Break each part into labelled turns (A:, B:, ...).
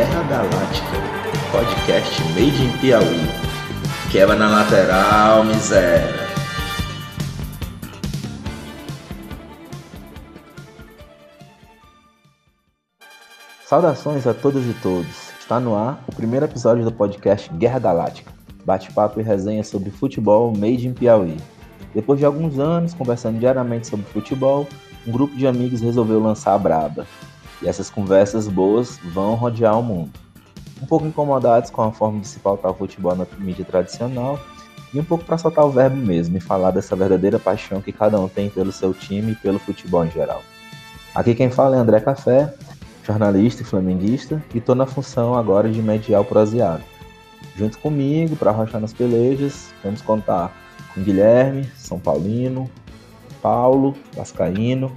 A: Guerra Galáctica, podcast made in Piauí. Quebra na lateral, miséria. Saudações a todas e todos. Está no ar o primeiro episódio do podcast Guerra Galáctica. Bate-papo e resenha sobre futebol made in Piauí. Depois de alguns anos conversando diariamente sobre futebol, um grupo de amigos resolveu lançar a Braba, e essas conversas boas vão rodear o mundo. Um pouco incomodados com a forma de se pautar o futebol na mídia tradicional e um pouco para soltar o verbo mesmo e falar dessa verdadeira paixão que cada um tem pelo seu time e pelo futebol em geral. Aqui quem fala é André Café, jornalista e flamenguista, e estou na função agora de mediar o proseado. Junto comigo, para arrochar nas pelejas, vamos contar com Guilherme, São Paulino, Paulo, Vascaíno,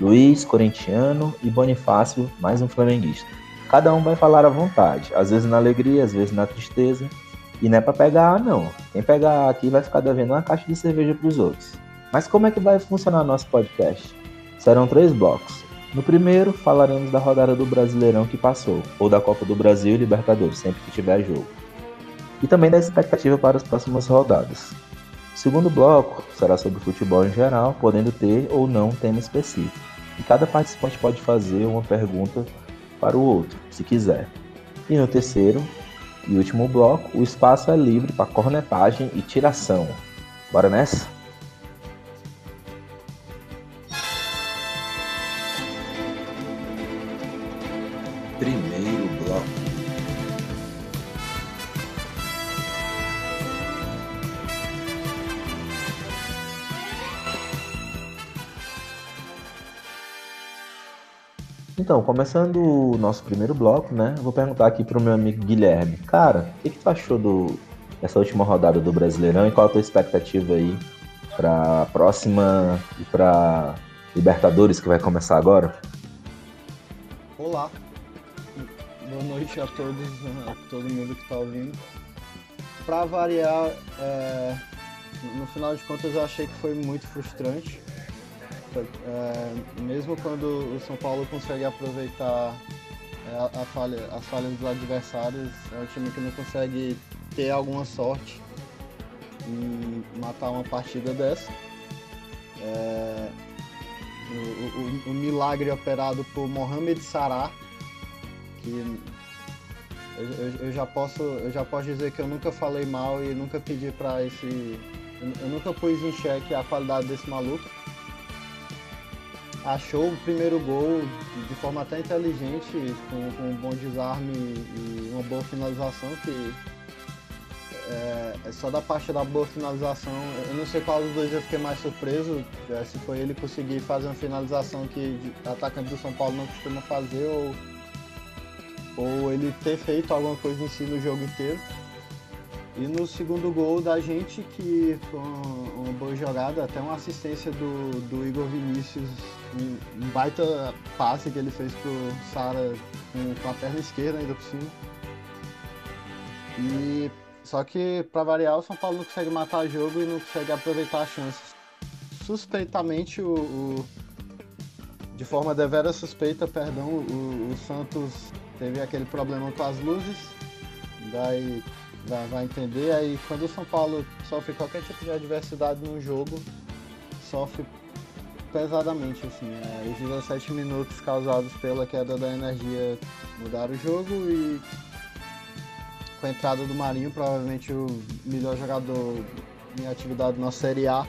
A: Luiz, corintiano, e Bonifácio, mais um flamenguista. Cada um vai falar à vontade, às vezes na alegria, às vezes na tristeza. E não é para pegar, não. Quem pegar aqui vai ficar devendo uma caixa de cerveja para os outros. Mas como é que vai funcionar nosso podcast? Serão três blocos. No primeiro, falaremos da rodada do Brasileirão que passou, ou da Copa do Brasil e Libertadores, sempre que tiver jogo. E também da expectativa para as próximas rodadas. Segundo bloco será sobre futebol em geral, podendo ter ou não tema específico e cada participante pode fazer uma pergunta para o outro, se quiser. E no terceiro e último bloco, o espaço é livre para cornetagem e tiração. Bora nessa? Então, começando o nosso primeiro bloco, né? Vou perguntar aqui pro meu amigo Guilherme. Cara, o que, que tu achou do, dessa última rodada do Brasileirão e qual a tua expectativa aí pra próxima e pra Libertadores que vai começar agora?
B: Olá, boa noite a todos, a todo mundo que tá ouvindo. Pra variar, é, no final de contas eu achei que foi muito frustrante é, mesmo quando o São Paulo consegue aproveitar é, a, falha, as falhas dos adversários, é um time que não consegue ter alguma sorte e matar uma partida dessa. É, o, o, o, milagre operado por Mohamed Salah, que eu, eu, eu, já posso, eu já posso dizer que eu nunca falei mal e nunca pedi para esse. Eu nunca pus em xeque a qualidade desse maluco achou o primeiro gol de, forma até inteligente, com, com um bom desarme e uma boa finalização, que é, é, só da parte da boa finalização. Eu não sei qual dos dois eu fiquei mais surpreso, é, se foi ele conseguir fazer uma finalização que atacante do São Paulo não costuma fazer, ou, ou ele ter feito alguma coisa em si no jogo inteiro. E no segundo gol da gente, que foi uma boa jogada, até uma assistência do, do Igor Vinícius, um, um baita passe que ele fez pro Sara com, com, a perna esquerda ainda por cima. E só que para variar o São Paulo não consegue matar o jogo e não consegue aproveitar as chances. Suspeitamente o, o de forma devera suspeita, perdão, o, o Santos teve aquele problema com as luzes, daí vai, vai entender. Aí quando o São Paulo sofre qualquer tipo de adversidade no jogo, sofre pesadamente, assim. É, os 17 minutos causados pela queda da energia mudaram o jogo e com a entrada do Marinho, provavelmente o melhor jogador em atividade na Série A,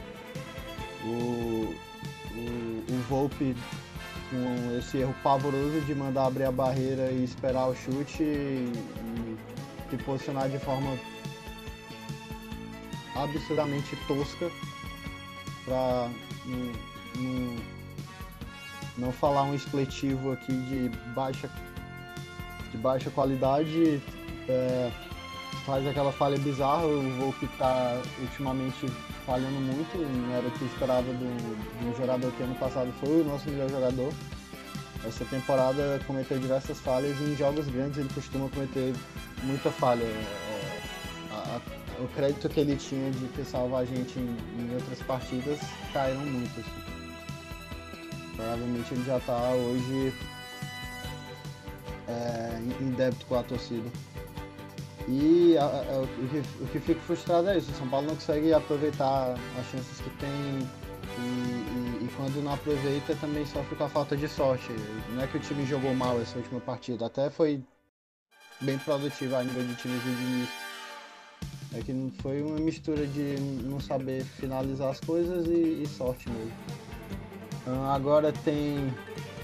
B: o, o, o Volpe com esse erro pavoroso de mandar abrir a barreira e esperar o chute se posicionar de forma absurdamente tosca para não, falar um expletivo aqui de baixa, de baixa qualidade. É, faz aquela falha bizarra, o Volpe está ultimamente falhando muito, não era o que esperava de um jogador que ano passado foi o nosso melhor jogador. Essa temporada cometeu diversas falhas e em jogos grandes ele costuma cometer muita falha. É, a, a, o crédito que ele tinha de ter salvo a gente em, em outras partidas caíram muito. Assim. Provavelmente ele já está hoje é, em débito com a torcida. E a, a, o, que, o, que, fica frustrado é isso, o São Paulo não consegue aproveitar as chances que tem e, e, quando não aproveita também sofre com a falta de sorte. Não é que o time jogou mal essa última partida, até foi bem produtivo a nível de times de início. É que foi uma mistura de não saber finalizar as coisas e, e sorte mesmo. Ah, agora tem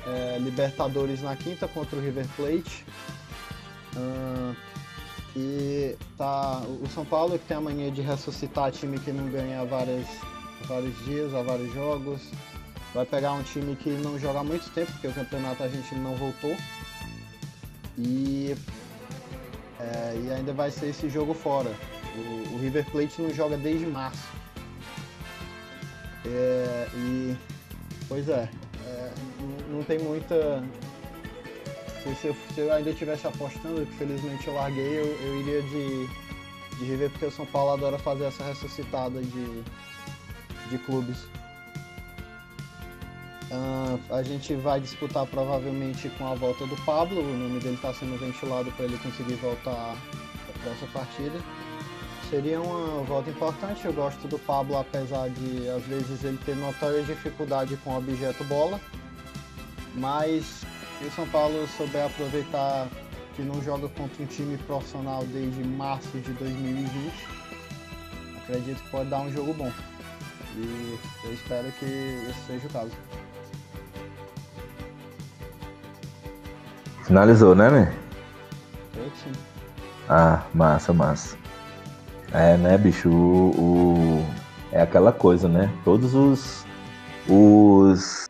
B: é, Libertadores na quinta contra o River Plate. Uh, e tá, o São Paulo que tem a mania de ressuscitar time que não ganha há, várias, há vários dias, há vários jogos. Vai pegar um time que não joga há muito tempo, porque o campeonato a gente não voltou. E, é, e ainda vai ser esse jogo fora. O, o River Plate não joga desde março. É, e pois é, é não, não tem muita se eu, se eu ainda estivesse apostando, que felizmente eu larguei, eu, eu iria de, de River, porque o São Paulo adora fazer essa ressuscitada de, de clubes. Uh, a gente vai disputar provavelmente com a volta do Pablo, o nome dele está sendo ventilado para ele conseguir voltar para essa partida. Seria uma volta importante, eu gosto do Pablo apesar de às vezes ele ter notória dificuldade com o objeto bola, mas se o São Paulo souber aproveitar que não joga contra um time profissional desde março de 2020, acredito que pode dar um jogo bom. E eu espero que esse seja o caso.
A: Finalizou, né, né?
B: Sim.
A: Ah, massa, massa. É, né, bicho? O, o, É aquela coisa, né? Todos os. Os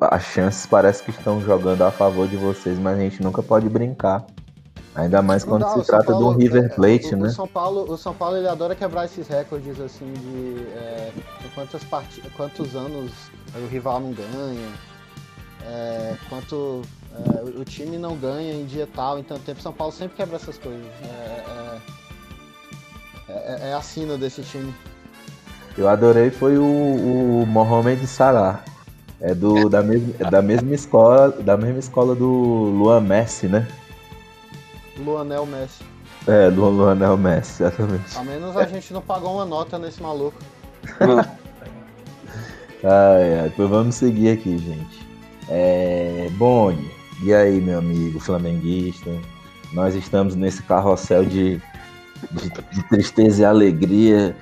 A: as chances parece que estão jogando a favor de vocês, mas a gente nunca pode brincar. Ainda mais quando se trata Paulo, de um River Plate,
B: o,
A: né?
B: O São Paulo, o São Paulo ele adora quebrar esses recordes assim de, é, de quantas part... quantos anos o rival não ganha, é, quanto é, o time não ganha em dia tal, então tempo. São Paulo sempre quebra essas coisas. É, é, é, é a sina desse time.
A: Eu adorei foi o, o Mohamed Salah é do, da, mesma, da mesma escola da mesma escola do Luan Messi, né?
B: Luanel Messi.
A: É, do Luanel Messi, exatamente.
B: A menos a gente não pagou uma nota nesse maluco.
A: ai, ai, pois vamos seguir aqui, gente. É, Boni, e aí, meu amigo flamenguista? Nós estamos nesse carrossel de, de, de tristeza e alegria.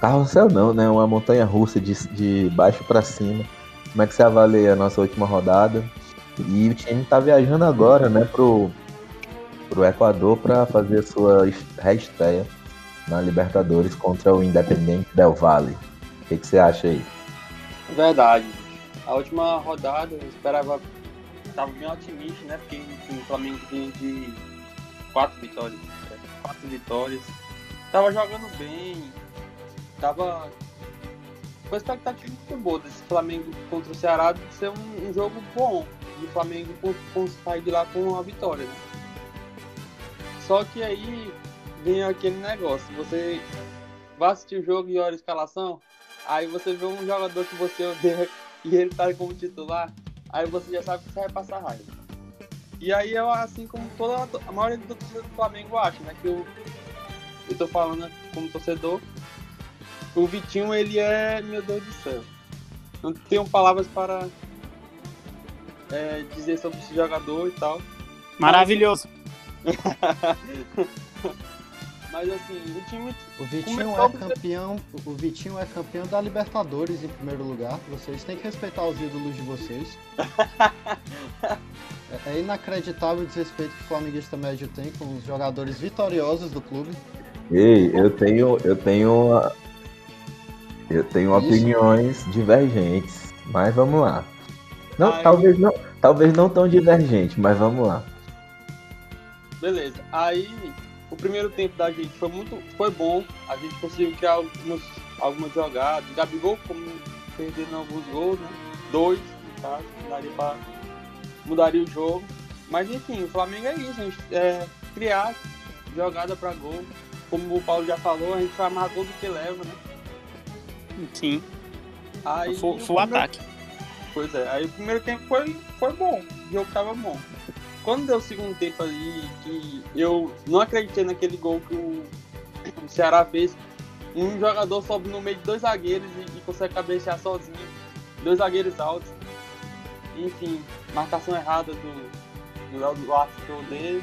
A: Carrossel não, né? Uma montanha russa de, de baixo para cima. Como é que você avalia a nossa última rodada? E o time está viajando agora, né, pro, pro Equador para fazer sua reestreia na Libertadores contra o Independente Del Valle. O que, que você acha aí?
C: Verdade. A última rodada eu esperava. Tava bem otimista, né? Porque o Flamengo vinha de quatro vitórias. É, quatro vitórias. Tava jogando bem. Tava com expectativa muito boa desse Flamengo contra o Ceará de ser um, um jogo bom. E o Flamengo sair de lá com uma vitória. Né? Só que aí vem aquele negócio, você vai assistir o jogo e olha a escalação, aí você vê um jogador que você odeia e ele tá como titular, aí você já sabe que você vai passar raiva. E aí eu, assim como toda a maioria do torcedor do Flamengo acha, né? Que eu, eu tô falando como torcedor, o Vitinho, ele é, meu Deus do céu. Não tenho palavras para é, dizer sobre esse jogador e tal.
D: Maravilhoso.
C: Mas assim, o time.
B: O Vitinho é campeão. O Vitinho é campeão da Libertadores em primeiro lugar. Vocês têm que respeitar os ídolos de vocês. é, é inacreditável o desrespeito que o Flamenguista médio tem com os jogadores vitoriosos do clube.
A: Ei, eu tenho, eu tenho eu tenho Isso. opiniões divergentes, mas vamos lá. Não, Aí... talvez não, talvez não tão divergente, mas vamos lá.
C: Beleza. Aí o primeiro tempo da gente foi muito, foi bom. A gente conseguiu criar algumas, algumas jogadas. Gabigol como perdendo alguns gols, né? Dois, no caso, daria para mudaria o jogo. Mas enfim, o Flamengo é isso, a gente é, criar jogada para gol. Como o Paulo já falou, a gente vai mais gol do que leva, né?
D: Sim.
C: Aí,
D: foi, foi o ataque.
C: Pois é, aí o primeiro tempo foi, foi bom, o jogo tava bom. Quando deu o segundo tempo ali, que eu não acreditei naquele gol que o, o Ceará fez, um jogador sobe no meio de dois zagueiros e, e consegue cabecear sozinho, dois zagueiros altos. Enfim, marcação errada do, do Léo Duarte dele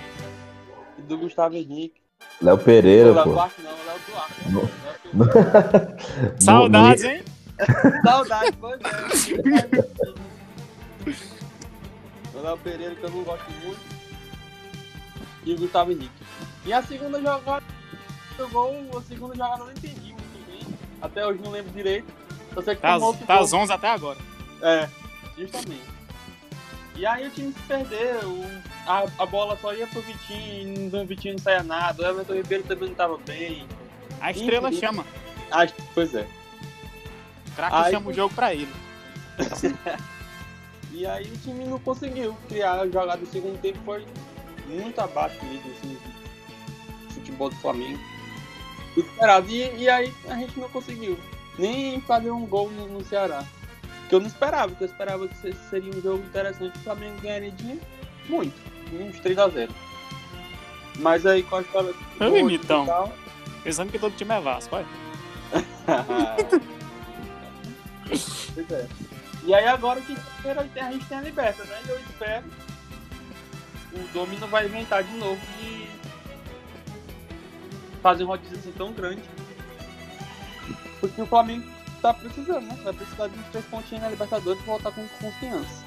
C: e do Gustavo Henrique.
A: Léo Pereira,
C: Léo
A: pô.
C: Duarte não, Léo Duarte.
A: No-
C: Léo Pereira.
D: Saudades, hein?
C: Saudade, pois é. O Léo Pereira, que eu não gosto muito. E o Gustavo Henrique. E a segunda jogada, jogou, a segunda jogada eu não entendi muito bem. Até hoje não lembro direito. Só sei que
D: Tá, tá
C: gol.
D: às 11 até agora.
C: É, justamente. E aí o time se perdeu, a, a bola só ia pro Vitinho, do Vitinho não saía nada, o Everton Ribeiro também não tava bem.
D: A estrela
C: Enfim.
D: chama.
C: Ah, pois é.
D: O craque chama o jogo pra ele.
C: E aí o time não conseguiu criar a jogada do segundo tempo, foi muito abaixo mesmo assim, do futebol do Flamengo. Esperado. E, e aí a gente não conseguiu nem fazer um gol no, no Ceará. Que eu não esperava, porque eu esperava que se- seria um jogo interessante, o Flamengo ganharia de muito, uns 3x0. Mas aí com a história do
D: imitão.
C: tal,
D: Pensando que todo time é Vasco, olha.
C: pois é. E aí agora que a gente tem a liberta, né? Eu espero. O Domino vai inventar de novo de fazer um rodízio assim tão grande. Porque o Flamengo tá precisando, né? Vai precisar de uns três pontinhos na Libertadores e voltar com confiança.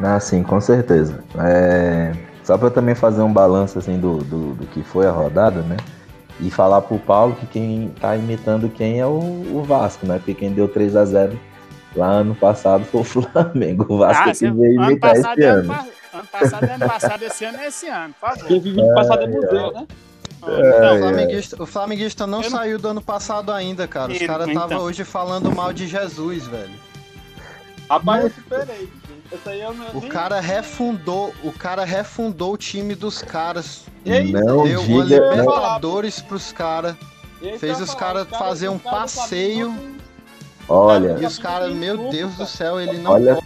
A: Ah, sim, com certeza. É, Só para também fazer um balanço assim do, do, do que foi a rodada, né? E falar pro Paulo que quem tá imitando quem é o, o Vasco, né? Porque quem deu 3 a 0 lá ano passado foi o Flamengo. O Vasco
D: Ah,
A: que veio
D: ano
A: imitar
D: passado,
A: esse
D: é ano,
A: ano.
D: pa- ano passado é ano passado, esse ano é esse ano, por favor.
C: Quem vive de passado é museu, né?
B: O
D: Então,
B: flamenguista, o flamenguista não
D: Eu não-
B: saiu do ano passado ainda, cara. Os caras estavam
D: então.
B: hoje falando mal de Jesus, velho.
C: Rapaz, eu superei. aí não.
B: O
C: nem-
B: cara refundou, o cara refundou o time dos caras.
C: É isso,
A: Não
B: Deu uma
A: diga, não,
B: Libertadores pros caras. fez os
C: ia
B: cara
C: falar.
B: fazer um
C: caras
B: passeio.
A: Olha,
B: E os caras, meu Deus do céu, ele não
A: Olha,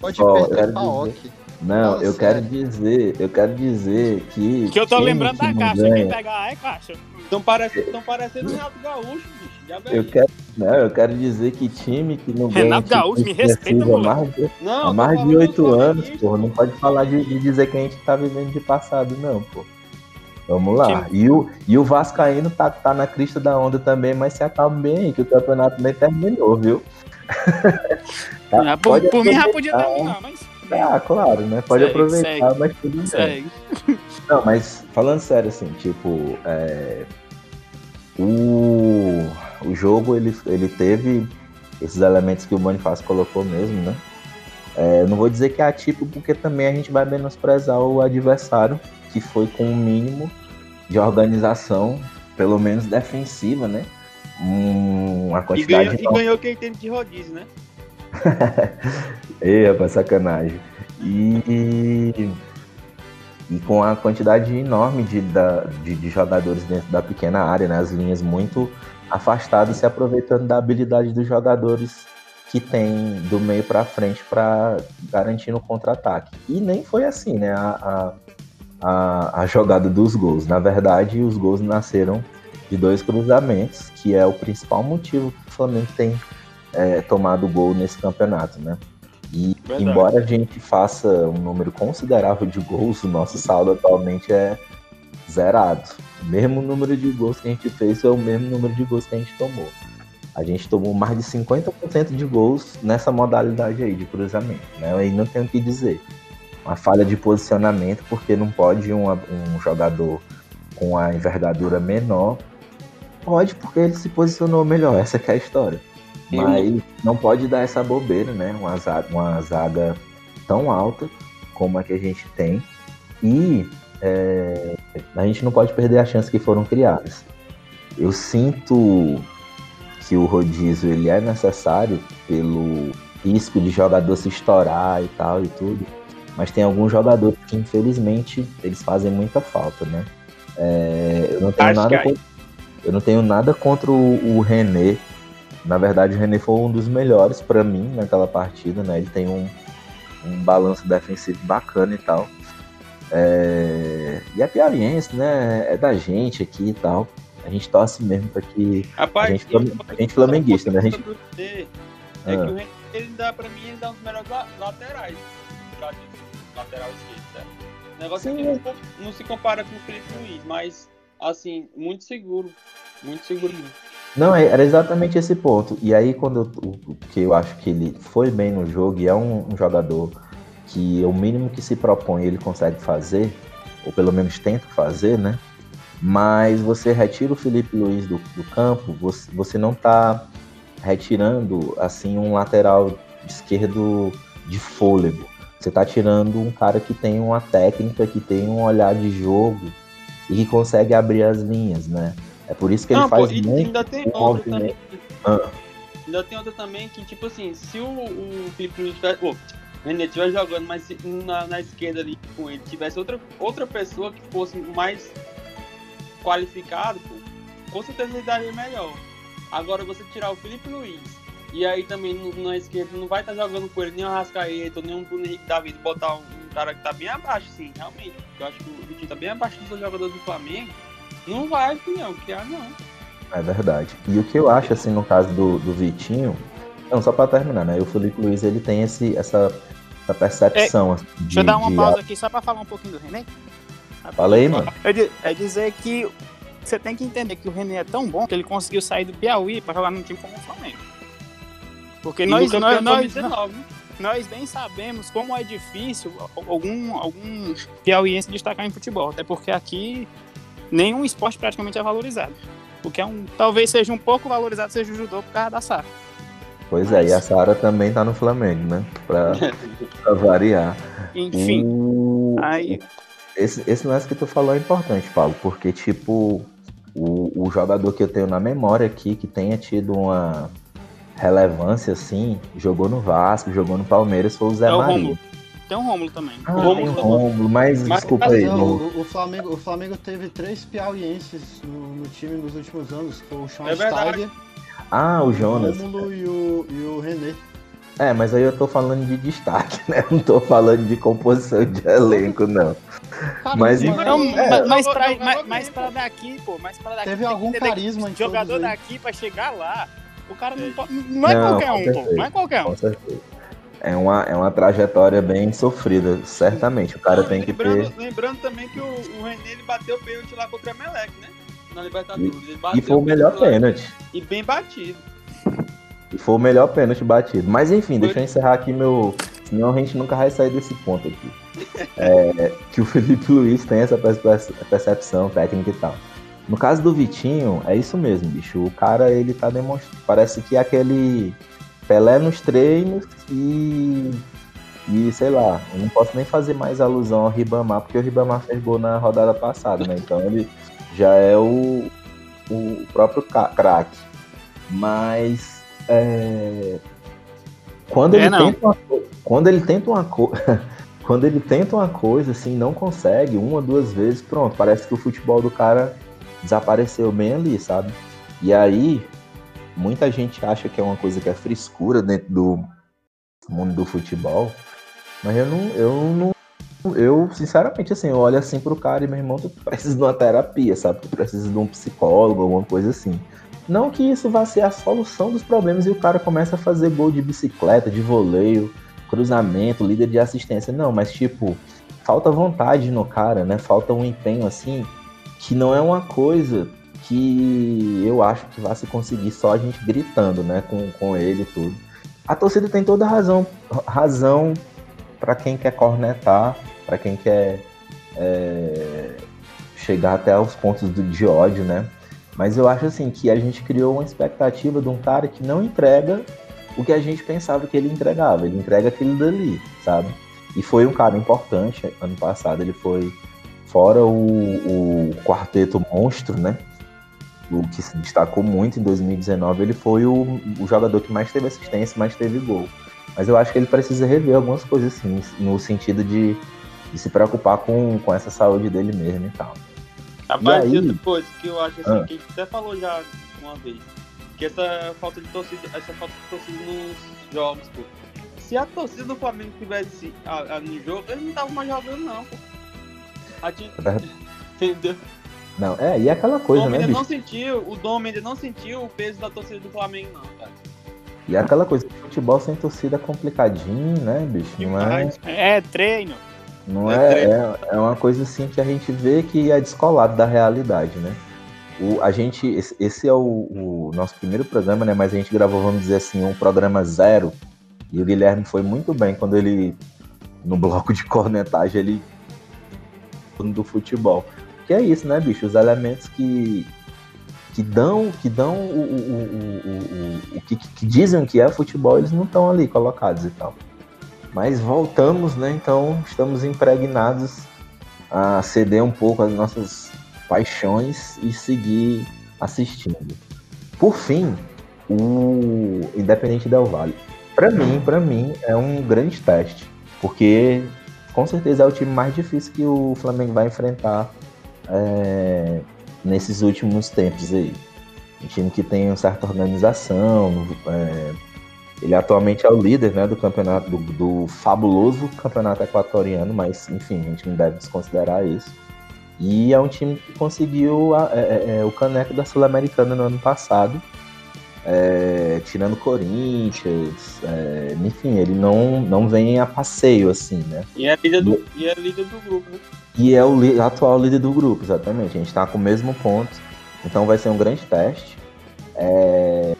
B: pode
A: ó,
B: perder pra Ock.
A: não,
B: Fala
A: eu quero
B: sério.
A: dizer, eu quero dizer que
D: que eu tô lembrando da caixa,
A: ganha-
D: quem pegar é caixa.
C: Estão parecendo, tão parecendo o Renato Gaúcho, bicho. Já
A: Eu quero, não, eu quero dizer que time que não ganha
D: Renato Gaúcho, me respeita,
A: mais de,
C: Não,
A: há mais de oito anos, porra. Não pode falar de, de dizer que a gente tá vivendo de passado, não, pô. Vamos lá.
D: Time-
A: E o, e o Vascaíno tá, tá na crista da onda também, mas se acalma bem aí, que o campeonato nem terminou, viu? Tá,
D: Ah, por, por mim já podia terminar, mas.
A: Ah, claro, né? Pode
D: Segue,
A: aproveitar, mas tudo bem.
D: Segue.
A: Não, mas falando sério, assim, tipo, é, o, o jogo ele, ele teve esses elementos que o Bonifácio colocou mesmo, né? É, não vou dizer que é atípico, porque também a gente vai menosprezar o adversário, que foi com o mínimo de organização, pelo menos defensiva, né? Um- uma
C: E
A: quantidade
C: ganhou, e ganhou quem tem de rodízio, né?
A: Ei, rapaz, sacanagem. E, e com a quantidade enorme de, da- de, de jogadores dentro da pequena área, né? As linhas muito afastadas, se aproveitando da habilidade dos jogadores que tem do meio para frente para garantir no contra-ataque. E nem foi assim, né? A, a, a, a jogada dos gols. Na verdade, os gols nasceram de dois cruzamentos, que é o principal motivo que o Flamengo tem é, tomado gol nesse campeonato, né? E
C: Verdade.
A: embora a gente faça um número considerável de gols, o nosso saldo atualmente é zerado. O mesmo número de gols que a gente fez é o mesmo número de gols que a gente tomou. A gente tomou mais de 50% de gols nessa modalidade aí de cruzamento, né? Aí não tem o que dizer. Uma falha de posicionamento, porque não pode um, um jogador com a envergadura menor. Pode, porque ele se posicionou melhor, essa que é a história.
C: Eu-
A: Mas não pode dar essa bobeira, né? Uma zaga, uma zaga tão alta como a que a gente tem. E é, a gente não pode perder as chances que foram criadas. Eu sinto que o rodízio ele é necessário pelo risco de jogador se estourar e tal e tudo. Mas tem alguns jogadores que infelizmente eles fazem muita falta, né? É, eu não tenho
D: Acho
A: nada contra, eu não tenho nada contra o, o René. Na verdade, o René foi um dos melhores pra mim naquela partida, né? Ele tem um, um balanço defensivo bacana e tal. É... E é piauiense, né? É da gente aqui e tal. A gente torce mesmo pra que.
C: Rapaz,
A: a gente, a gente flamenguista, né? A gente...
C: É
A: Ah.
C: que o René, ele dá, pra mim, ele dá um dos melhores la- laterais. Lateral esquerdo, certo? O negócio é que
A: Sim.
C: não, não se compara com o Felipe Luiz, mas, assim, muito seguro. Muito seguro.
A: Não, é- era exatamente esse ponto. E aí, quando eu, que eu acho que ele foi bem no jogo e é um, um jogador que o mínimo que se propõe ele consegue fazer, ou pelo menos tenta fazer, né? Mas você retira o Felipe Luiz do, do campo, você, você não tá retirando assim um lateral esquerdo de fôlego. Você tá tirando um cara que tem uma técnica, que tem um olhar de jogo e que consegue abrir as linhas, né? É por isso que ele
C: Não,
A: faz
C: pô,
A: muito
C: ainda tem
A: um
C: outra também.
A: Ah.
C: Ainda tem outra também que, tipo assim, se o, o Felipe Luiz tivesse. René estiver jogando, mas na, na esquerda ali com ele tivesse outra, outra pessoa que fosse mais qualificado, pô, com certeza ele daria melhor. Agora você tirar o Felipe Luiz e aí também na esquerda não vai estar jogando com ele nem o Rascaeta, nem o Bruno Henrique David, botar um, um cara que tá bem abaixo, sim, realmente. Eu acho que o Vitinho tá bem abaixo dos jogadores do Flamengo. Não vai, não, criar não.
A: É verdade. E o que eu acho, assim, no caso do, do Vitinho, não, só pra terminar, né? O Felipe Luiz, ele tem esse, essa, essa percepção assim, de,
D: Deixa eu dar uma
A: de-
D: pausa aqui só pra falar um pouquinho do René.
A: Fala aí, mano.
D: É, é dizer que você tem que entender que o René é tão bom que ele conseguiu sair do Piauí pra jogar num time como o Flamengo. Porque
C: E
D: nós, nós, nós,
C: 2019,
D: nós bem sabemos como é difícil algum, algum piauiense destacar em futebol. Até porque aqui nenhum esporte praticamente é valorizado. O que é um, talvez seja um pouco valorizado seja o judô por causa da SAF.
A: Pois é, e a Sara também tá no Flamengo, né? Pra, pra variar.
D: Enfim,
A: O-
D: aí
A: Esse, esse lance que tu falou é importante, Paulo, porque, tipo, o, o jogador que eu tenho na memória aqui, que tenha tido uma relevância, assim, jogou no Vasco, jogou no Palmeiras, foi o Zé
D: é o
A: Maria.
D: Tem um Rômulo também.
A: Ah,
C: Rômulo
A: tem o
C: também.
A: Rômulo, mas,
C: Mas-
A: desculpa
C: mas
A: aí.
B: Não, o, o Flamengo, o Flamengo teve três piauienses no, no time nos últimos anos. Foi o
C: É
B: Schweinsteiger,
C: verdade.
A: Ah, o
B: o
A: Jonas.
B: Rômulo e o, e o René.
A: É, mas aí eu tô falando de destaque, né? Não tô falando de composição de elenco, não.
B: Carisma,
A: Mas?
D: Não,
A: É.
D: mas, mas, pra, mas, mas pra daqui, pô, mas pra daqui.
B: Teve
D: tem
B: algum carisma em
D: Jogador daqui pra chegar lá, o cara não,
C: É.
D: pode- não é
A: Não,
D: qualquer um, pô. Não é qualquer um.
A: Com certeza. É uma, é uma trajetória bem sofrida, certamente. O cara
C: Ah,
A: tem que
C: lembrando,
A: ter.
C: lembrando também que o, o René ele bateu o pênalti lá contra o Emelec, né? Na Libertadores. Ele
A: E
C: bateu
A: foi o melhor
C: lá
A: pênalti.
C: E bem batido.
A: E foi o melhor pênalti batido. Mas enfim,
C: Foi.
A: deixa eu encerrar aqui meu. Senão a gente nunca vai sair desse ponto aqui. É, que o Felipe Luiz tem essa perce- percepção técnica e tal. No caso do Vitinho, é isso mesmo, bicho. O cara, ele tá demonstrando. Parece que é aquele Pelé nos treinos e. E sei lá, eu não posso nem fazer mais alusão ao Ribamar, porque o Ribamar fez gol na rodada passada, né? Então ele já é o, o próprio craque. Mas é, quando,
D: É,
A: ele
D: não.
A: tenta uma, quando ele tenta uma coisa. Quando ele tenta uma coisa, assim, não consegue, uma, duas vezes, pronto, parece que o futebol do cara desapareceu bem ali, sabe? E aí, muita gente acha que é uma coisa que é frescura dentro do mundo do futebol, mas eu não, eu não, eu, sinceramente, assim, eu olho assim pro cara e, meu irmão, tu precisa de uma terapia, sabe? Tu precisa de um psicólogo, alguma coisa assim. Não que isso vá ser a solução dos problemas e o cara começa a fazer gol de bicicleta, de voleio, cruzamento, líder de assistência. Não, mas tipo, falta vontade no cara, né? Falta um empenho assim, que não é uma coisa que eu acho que vai se conseguir só a gente gritando, né? Com, com ele e tudo. A torcida tem toda razão, razão para quem quer cornetar, para quem quer é, chegar até os pontos do, de ódio, né? Mas eu acho assim que a gente criou uma expectativa de um cara que não entrega o que a gente pensava que ele entregava. Ele entrega aquilo dali, sabe? E foi um cara importante. Ano passado ele foi fora o, o quarteto monstro, né? O que se destacou muito em 2019. Ele foi o, o jogador que mais teve assistência, mais teve gol. Mas eu acho que ele precisa rever algumas coisas assim, no sentido de, de se preocupar com, com essa saúde dele mesmo e tal.
C: Rapaz,
A: aí?
C: e outra coisa que eu acho assim,
A: Ah.
C: que até falou já uma vez, que essa falta de torcida, essa falta de torcida nos jogos, pô. se a torcida do Flamengo tivesse a, a, no jogo, eles não estavam mais jogando, não, pô. Gente... Entendeu?
A: Não, é, e é aquela coisa,
C: o Dom
A: né,
C: ainda
A: bicho?
C: não sentiu, o Dom ainda não sentiu o peso da torcida do Flamengo, não, cara.
A: E é aquela coisa, futebol sem torcida é complicadinho, né, bicho? Não é,
C: Demais.
D: É treino.
A: não
C: É
A: é, é, é uma coisa assim que a gente vê que é descolado da realidade, né? O, a gente, esse, esse é o, o nosso primeiro programa, né? Mas a gente gravou, vamos dizer assim, um programa zero. E o Guilherme foi muito bem quando ele, no bloco de cornetagem, ele do futebol. Que é isso, né, bicho? Os elementos que, que dão, que dão o, o, o, o, que, que dizem que é futebol, eles não estão ali colocados e tal. Mas voltamos, né? Então estamos impregnados a ceder um pouco as nossas paixões e seguir assistindo. Por fim, o Independente Del Valle. Para mim, para mim é um grande teste, porque com certeza é o time mais difícil que o Flamengo vai enfrentar é, nesses últimos tempos aí. Um time que tem uma certa organização, é, ele atualmente é o líder né, do campeonato, do, do, fabuloso campeonato equatoriano, mas enfim, a gente não deve desconsiderar isso. E é um time que conseguiu a, é, é, o caneco da Sul-Americana no ano passado, é, tirando Corinthians, é, enfim, ele não, não vem a passeio assim, né?
C: E é líder do, e é líder do grupo, né?
A: E é o li, atual líder do grupo, exatamente. A gente está com o mesmo ponto, então vai ser um grande teste. É,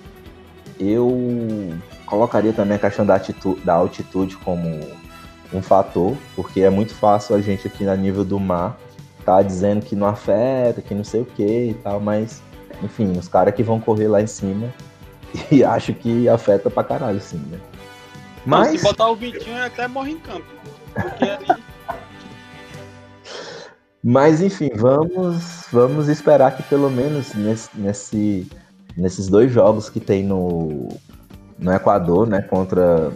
A: eu colocaria também a questão da, atitude, da altitude como um fator, porque é muito fácil a gente aqui na nível do mar tá dizendo que não afeta, que não sei o que e tal, mas enfim, os caras que vão correr lá em cima e acho que afeta pra caralho, sim, né?
C: Mas... Não, se botar o Vitinho, ele até morre em campo. Porque ali.
A: Mas enfim, vamos, vamos esperar que pelo menos nesse, nesse, nesses dois jogos que tem no, no Equador, né, contra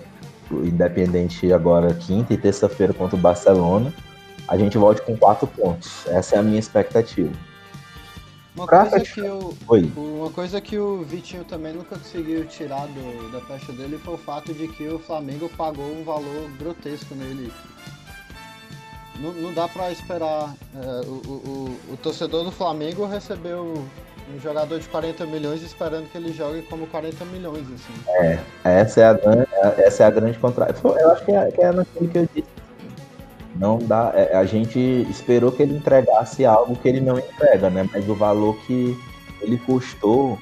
A: o Independente agora quinta e terça-feira contra o Barcelona, a gente volte com quatro pontos. Essa é a minha expectativa.
B: Uma coisa, que o,
A: Oi.
B: uma coisa que o Vitinho também nunca conseguiu tirar do, da festa dele foi o fato de que o Flamengo pagou um valor grotesco nele. Não, não dá pra esperar. É, o, o, o, torcedor do Flamengo recebeu um jogador de 40 milhões esperando que ele jogue como 40 milhões, assim.
A: É, essa é a grande, essa é a grande contra... Eu acho que é, que é naquilo que eu disse. Não dá. É, a gente esperou que ele entregasse algo que ele não entrega, né? Mas o valor que ele custou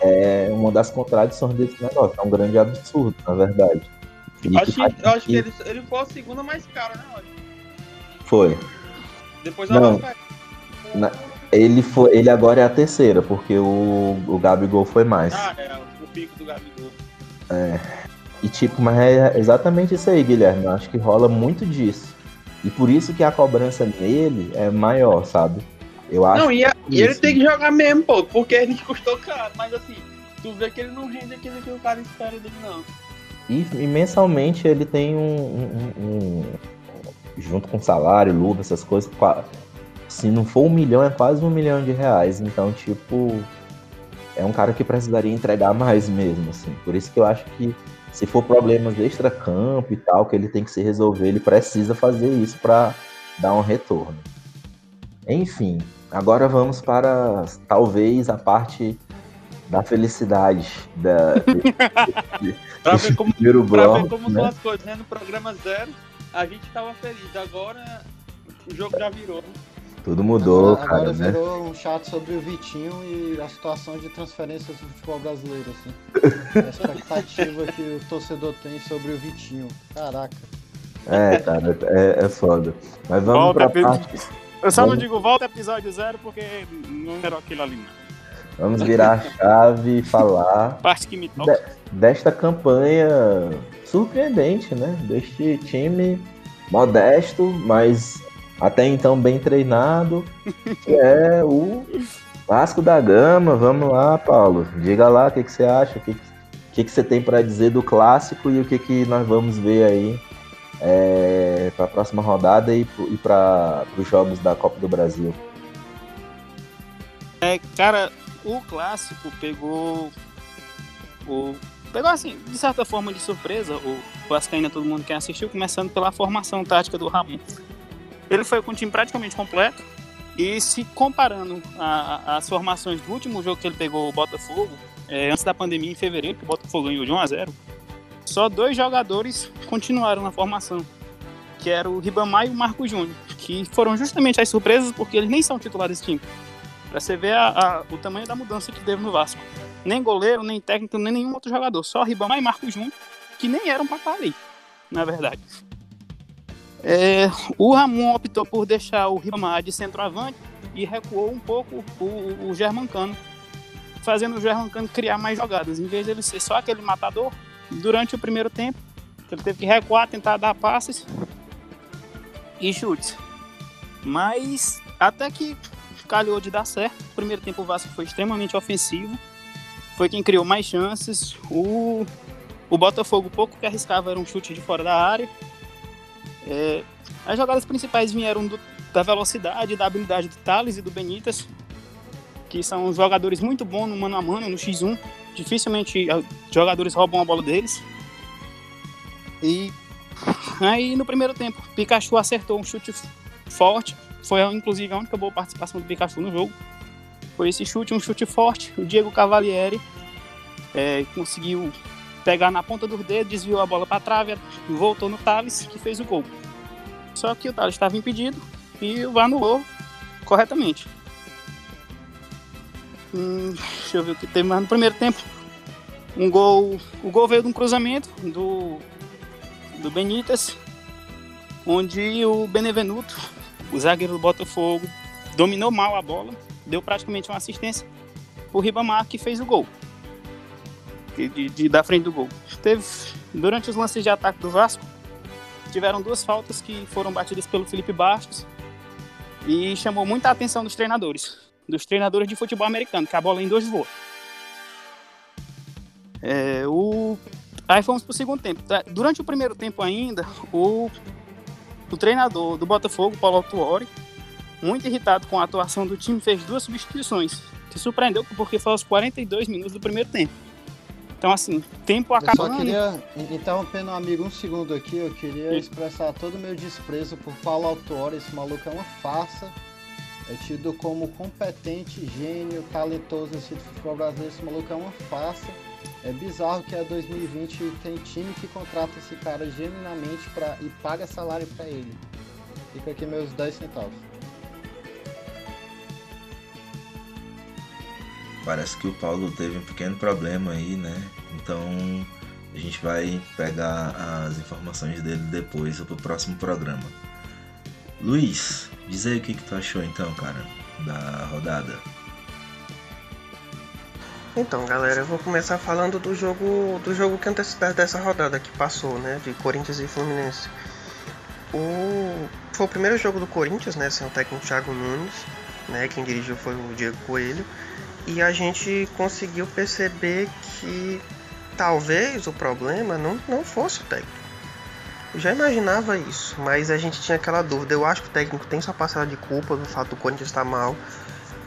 A: é uma das contradições desse negócio. É um grande absurdo, na verdade.
C: Acho que, eu acho que ele, ele foi a segunda mais cara, né, Roger?
A: Foi.
C: Depois da
A: Não. Na, ele, foi, ele agora é a terceira, porque o, o Gabigol foi mais.
C: Ah, é, o pico do Gabigol.
A: É. E tipo, mas é exatamente isso aí, Guilherme. Eu acho que rola muito disso. E por isso que a cobrança nele é maior, sabe? Eu acho
C: Não, e, a-
A: que
C: e ele tem que jogar mesmo, pô, porque ele custou caro. Mas assim, tu vê que ele não rende aquilo que o cara espera dele, não.
A: E, e mensalmente ele tem um, um- um- um- Junto com salário, luva, essas coisas. Se não for um milhão, é quase um milhão de reais. Então, tipo. É um cara que precisaria entregar mais mesmo, assim. Por isso que eu acho que se for problemas extra-campo e tal, que ele tem que se resolver, ele precisa fazer isso para dar um retorno. Enfim, agora vamos para talvez a parte da felicidade da, de-
C: Pra ver como,
A: primeiro bloco,
C: como
A: né?
C: são as coisas, né? No programa zero, a gente tava feliz. Agora o jogo já virou. né?
A: Tudo mudou,
B: agora,
A: cara,
B: agora
A: né?
B: virou um chat sobre o Vitinho e a situação de transferências do futebol brasileiro, assim. A expectativa que o torcedor tem sobre o Vitinho. Caraca.
A: É, cara, é, é foda. Mas vamos
D: Volta,
A: pra parte.
D: Eu só não
A: Vamos.
D: digo volta episódio zero porque não era aquilo ali. Não.
A: Vamos virar a chave e falar
D: Parte que me toca.
A: desta campanha surpreendente, né? Deste time modesto, mas até então bem treinado, que é o Vasco da Gama. Vamos lá, Paulo. Diga lá o que, que você acha, o que, que, que você tem para dizer do clássico e o que, que nós vamos ver aí para a próxima rodada e, e para os jogos da Copa do Brasil.
D: É, cara, o clássico pegou o pegou assim, de certa forma de surpresa, o Vascaína, todo mundo que assistiu, começando pela formação tática do Ramon. Ele foi com o time praticamente completo, e se comparando as formações do último jogo que ele pegou o Botafogo, é, antes da pandemia, em fevereiro, que o Botafogo ganhou de 1 a 0 só dois jogadores continuaram na formação, que era o Ribamar e o Marco Júnior, que foram justamente as surpresas porque eles nem são titulares do time. Pra você ver a, a, o tamanho da mudança que teve no Vasco. Nem goleiro, nem técnico, nem nenhum outro jogador. Só Ribamar e Marco Júnior, que nem eram pra estar ali, na verdade. É, o Ramon optou por deixar o Ribamar de centroavante e recuou um pouco o, o Germancano, fazendo o Germancano criar mais jogadas. Em vez de ele ser só aquele matador, durante o primeiro tempo, ele teve que recuar, tentar dar passes e chutes. Mas até que calhou de dar certo. O primeiro tempo o Vasco foi extremamente ofensivo. Foi quem criou mais chances. O, o Botafogo pouco que arriscava era um chute de fora da área. É, as jogadas principais vieram do, da velocidade, da habilidade do Thales e do Benítez, que são jogadores muito bons no mano a mano, no X1. Dificilmente ah, jogadores roubam a bola deles. E aí no primeiro tempo, Pikachu acertou um chute forte. Foi inclusive a única boa participação do Pikachu no jogo. Foi esse chute, um chute forte. O Diego Cavalieri é, conseguiu pegar na ponta do dedo, desviou a bola para a trave, voltou no Thales, que fez o gol. Só que o Thales estava impedido e o VAR anulou corretamente. Hum, deixa eu ver o que teve mais no primeiro tempo. Um gol, o gol veio de um cruzamento do, do Benítez, onde o Benevenuto, o zagueiro do Botafogo, dominou mal a bola, deu praticamente uma assistência o Ribamar que fez o gol de, de, da frente do gol. Teve, durante os lances de ataque do Vasco, tiveram duas faltas que foram batidas pelo Felipe Bastos e chamou muita atenção dos treinadores, dos treinadores de futebol americano, que a bola em dois voa. É, o... Aí fomos para o segundo tempo. Durante o primeiro tempo ainda, o, o treinador do Botafogo, Paulo Autuori, muito irritado com a atuação do time, fez duas substituições, que surpreendeu porque foi aos 42 minutos do primeiro tempo. Então, assim, tempo acabando.
B: Eu só queria, interrompendo um amigo um segundo aqui, eu queria expressar todo o meu desprezo por Paulo Autuori. Esse maluco é uma farsa. É tido como competente, gênio, talentoso nesse futebol brasileiro. Esse maluco é uma farsa. É bizarro que é 2020 e tem time que contrata esse cara genuinamente pra, e paga salário para ele. Fica aqui meus 10 centavos.
A: Parece que o Paulo teve um pequeno problema aí, né? Então a gente vai pegar as informações dele depois para o próximo programa. Luiz, diz aí o que, que tu achou então, cara, da rodada.
E: Então, galera, eu vou começar falando do jogo do jogo que antecedeu dessa rodada que passou, né, de Corinthians e Fluminense. O foi o primeiro jogo do Corinthians, né, sem o técnico Thiago Nunes, né, quem dirigiu foi o Diego Coelho e a gente conseguiu perceber que talvez o problema não, não fosse o técnico. Eu já imaginava isso, mas a gente tinha aquela dúvida. Eu acho que o técnico tem sua parcela de culpa no fato do Corinthians estar mal,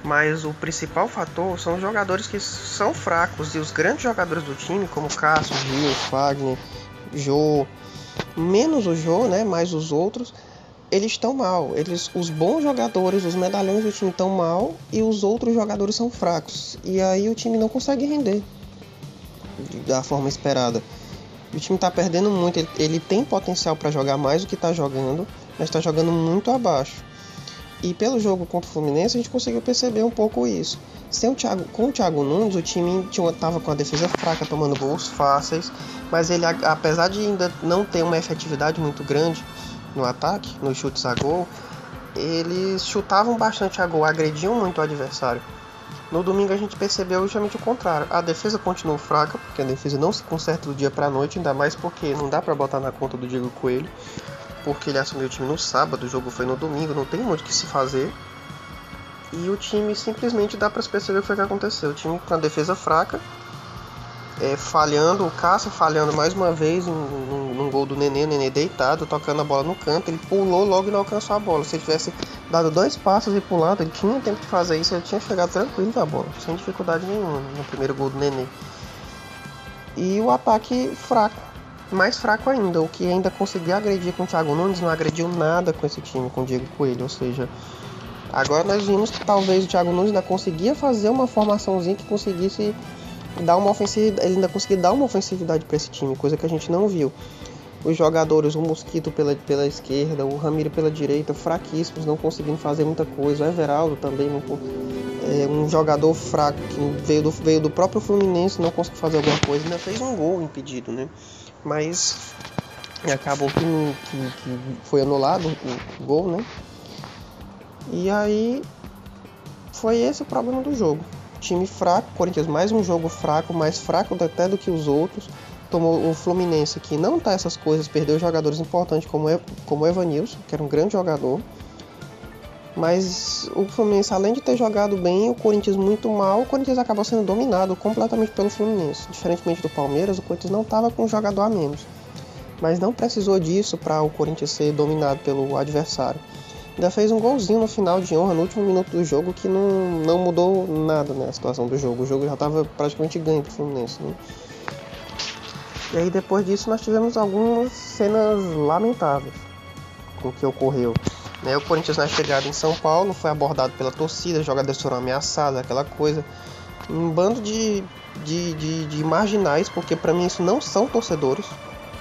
E: mas o principal fator são os jogadores que são fracos e os grandes jogadores do time, como Cássio, Gil, Fagner, Jô, menos o Jô, né, mais os outros, eles estão mal. Eles, os bons jogadores, os medalhões do time estão mal e os outros jogadores são fracos. E aí o time não consegue render da forma esperada. O time está perdendo muito. Ele, ele tem potencial para jogar mais do que está jogando, mas está jogando muito abaixo. E pelo jogo contra o Fluminense a gente conseguiu perceber um pouco isso. Sem o Thiago, com o Thiago Nunes, o time estava com a defesa fraca, tomando gols fáceis, mas ele, apesar de ainda não ter uma efetividade muito grande, no ataque, nos chutes a gol, eles chutavam bastante a gol, agrediam muito o adversário. No domingo a gente percebeu justamente o contrário. A defesa continuou fraca, porque a defesa não se conserta do dia para a noite, ainda mais porque não dá para botar na conta do Diego Coelho, porque ele assumiu o time no sábado, o jogo foi no domingo, não tem muito o que se fazer. E o time simplesmente dá para perceber o que foi que aconteceu. O time com a defesa fraca, é, falhando, o Cássio falhando mais uma vez num, gol do Nenê, Nenê deitado, tocando a bola no canto, ele pulou logo e não alcançou a bola. Se ele tivesse dado dois passos e pulado, ele tinha tempo de fazer isso, ele tinha chegado tranquilo na bola, sem dificuldade nenhuma, no primeiro gol do Nenê. e o ataque fraco, mais fraco ainda. O que ainda conseguia agredir com o Thiago Nunes não agrediu nada com esse time, com o Diego Coelho. Ou seja, agora nós vimos que talvez o Thiago Nunes ainda conseguia fazer uma formaçãozinha que conseguisse dar uma ofensividade, ele ainda conseguia dar uma ofensividade para esse time, coisa que a gente não viu. Os jogadores, o Mosquito pela, pela esquerda, o Ramiro pela direita, fraquíssimos, não conseguindo fazer muita coisa. O Everaldo também é um jogador fraco que veio do, veio do próprio Fluminense, não conseguiu fazer alguma coisa, ainda fez um gol impedido, né? Mas acabou que, que, que foi anulado o, o gol, né? E aí foi esse o problema do jogo. Time fraco, Corinthians mais um jogo fraco, mais fraco até do que os outros. Tomou o Fluminense que não tá essas coisas, perdeu jogadores importantes como, como o Evanilson, que era um grande jogador. Mas o Fluminense, além de ter jogado bem, o Corinthians muito mal, o Corinthians acabou sendo dominado completamente pelo Fluminense. Diferentemente do Palmeiras, o Corinthians não estava com um jogador a menos. Mas não precisou disso para o Corinthians ser dominado pelo adversário. Ainda fez um golzinho no final de honra, no último minuto do jogo, que não, não mudou nada né, a situação do jogo. O jogo já estava praticamente ganho para o Fluminense. Né? E aí depois disso nós tivemos algumas cenas lamentáveis com o que ocorreu. Né? O Corinthians na chegada em São Paulo foi abordado pela torcida, jogadores foram ameaçados, aquela coisa. Um bando de, de, de, de marginais, porque para mim isso não são torcedores,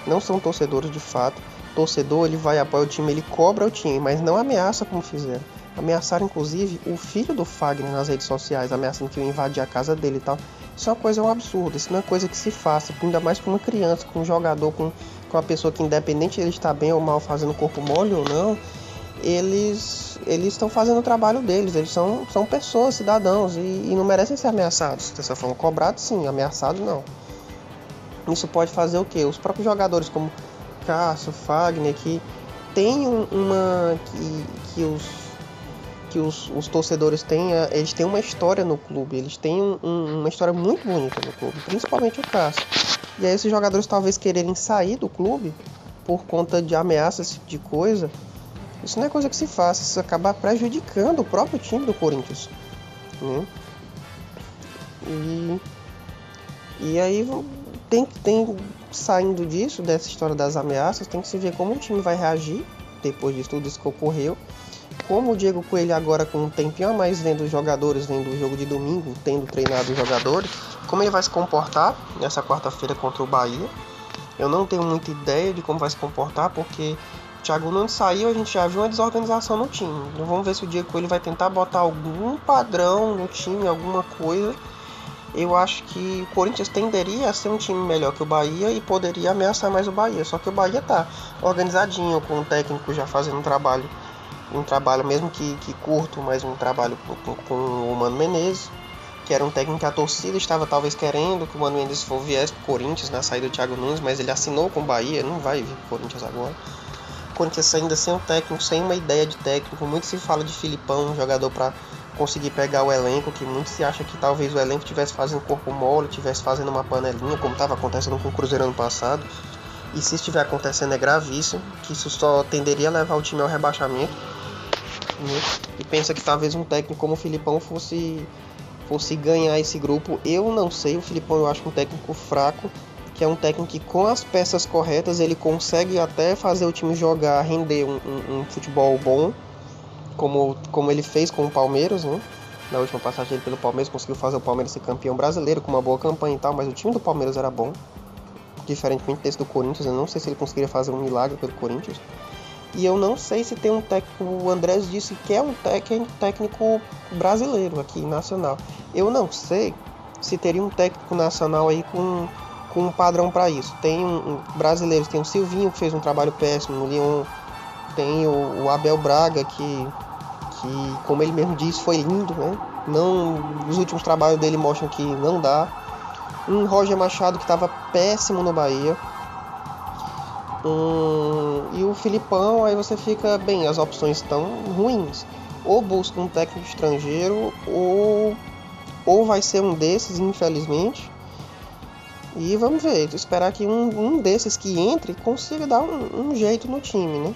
E: não são torcedores de fato. Torcedor ele vai apoiar o time, ele cobra o time, mas não ameaça como fizeram. Ameaçaram inclusive o filho do Fagner nas redes sociais, ameaçando que ia invadir a casa dele e tal. Isso é uma coisa um absurdo, isso não é coisa que se faça, ainda mais com uma criança, com um jogador, com, com uma pessoa que independente de ele estar bem ou mal fazendo corpo mole ou não, eles eles estão fazendo o trabalho deles, eles são, são pessoas, cidadãos, e, e não merecem ser ameaçados dessa forma. Cobrados sim, ameaçados não. Isso pode fazer o que? Os próprios jogadores como Cássio, Fagner, que tem uma. que, que os que os, os torcedores têm, eles têm uma história no clube, eles têm um, uma história muito bonita no clube, principalmente o Cássio. E aí esses jogadores talvez quererem sair do clube por conta de ameaças de coisa, isso não é coisa que se faça, isso acaba prejudicando o próprio time do Corinthians. Né? E, e aí tem, tem saindo disso, dessa história das ameaças, tem que se ver como o time vai reagir depois de tudo isso que ocorreu. Como o Diego Coelho agora com um tempinho a mais vendo os jogadores, vendo o jogo de domingo, tendo treinado os jogadores, como ele vai se comportar nessa quarta-feira contra o Bahia. Eu não tenho muita ideia de como vai se comportar, porque o Thiago não saiu, a gente já viu uma desorganização no time. Então vamos ver se o Diego Coelho vai tentar botar algum padrão no time, alguma coisa. Eu acho que o Corinthians tenderia a ser um time melhor que o Bahia e poderia ameaçar mais o Bahia. Só que o Bahia tá organizadinho, com o técnico já fazendo um trabalho, um trabalho mesmo que, que curto, mas um trabalho com, com o Mano Menezes, que era um técnico que a torcida estava talvez querendo que o Mano Menezes for viesse pro Corinthians na saída do Thiago Nunes, mas ele assinou com o Bahia, não vai vir pro Corinthians agora. Corinthians ainda sem um técnico, sem uma ideia de técnico. Muito se fala de Filipão, um jogador para conseguir pegar o elenco, que muito se acha que talvez o elenco tivesse fazendo corpo mole, tivesse fazendo uma panelinha, como estava acontecendo com o Cruzeiro ano passado. E se estiver acontecendo é gravíssimo, que isso só tenderia a levar o time ao rebaixamento. Né? E pensa que talvez um técnico como o Filipão fosse fosse ganhar esse grupo. Eu não sei, o Filipão eu acho um técnico fraco que é um técnico que com as peças corretas ele consegue até fazer o time jogar, render um, um, um futebol bom, como, como ele fez com o Palmeiras, né? Na última passagem dele pelo Palmeiras, conseguiu fazer o Palmeiras ser campeão brasileiro com uma boa campanha e tal, mas o time do Palmeiras era bom, diferentemente desse do Corinthians. Eu não sei se ele conseguiria fazer um milagre pelo Corinthians. E eu não sei se tem um técnico, o Andrés disse que é um técnico brasileiro aqui, nacional. Eu não sei se teria um técnico nacional aí com com um padrão para isso. Tem um, um, brasileiros, tem o Silvinho que fez um trabalho péssimo no Lyon, tem o, o, Abel Braga que, que, como ele mesmo disse, foi lindo, né? Não, os últimos trabalhos dele mostram que não dá. Um Roger Machado que estava péssimo no Bahia. Um, e o Filipão, aí você fica bem, as opções estão ruins. Ou busca um técnico estrangeiro, ou, ou vai ser um desses, infelizmente e vamos ver, esperar que um, um desses que entre consiga dar um, um, jeito no time, né?